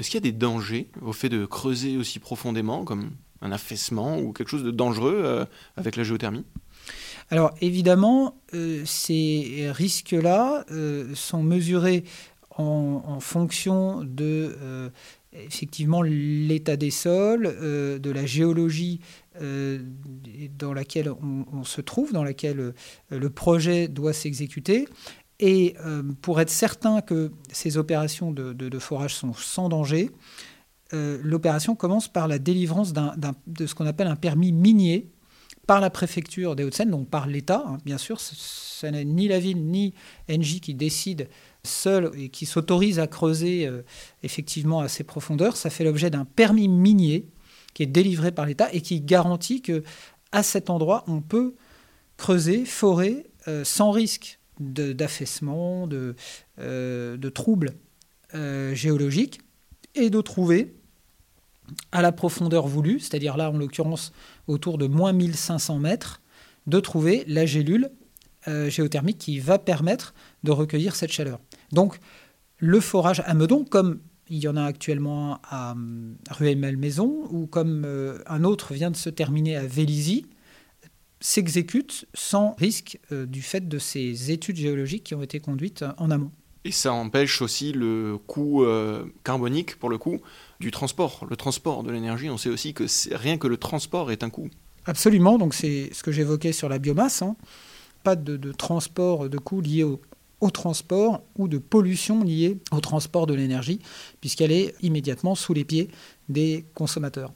Est-ce qu'il y a des dangers au fait de creuser aussi profondément, comme un affaissement ou quelque chose de dangereux euh, avec la géothermie? Alors évidemment, euh, ces risques-là euh, sont mesurés en, fonction de effectivement l'état des sols, de la géologie dans laquelle on, se trouve, dans laquelle le projet doit s'exécuter. Et pour être certain que ces opérations de forage sont sans danger, euh, l'opération commence par la délivrance de ce qu'on appelle un permis minier par la préfecture des Hauts-de-Seine, donc par l'État. Hein, bien sûr, ce n'est ni la ville ni Engie qui décide seul et qui s'autorise à creuser euh, effectivement à ces profondeurs. Ça fait l'objet d'un permis minier qui est délivré par l'État et qui garantit que à cet endroit, on peut creuser, forer euh, sans risque d'affaissement, de, de, troubles géologiques et de trouver à la profondeur voulue, c'est-à-dire là en l'occurrence autour de moins 1500 mètres, de trouver la gélule euh, géothermique qui va permettre de recueillir cette chaleur. Donc le forage à Meudon, comme il y en a actuellement à, Rueil-Malmaison, ou comme euh, un autre vient de se terminer à Vélizy, s'exécute sans risque euh, du fait de ces études géologiques qui ont été conduites en amont. Et ça empêche aussi le coût carbonique, pour le coup, du transport. Le transport de l'énergie, on sait aussi que rien que le transport est un coût. Absolument, donc c'est ce que j'évoquais sur la biomasse. Hein. Pas de, transport de coûts liés au, au, transport ou de pollution liée au transport de l'énergie, puisqu'elle est immédiatement sous les pieds des consommateurs.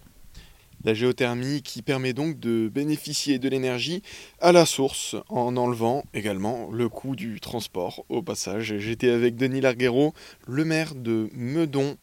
La géothermie qui permet donc de bénéficier de l'énergie à la source en enlevant également le coût du transport au passage. J'étais avec Denis Larguero, le maire de Meudon.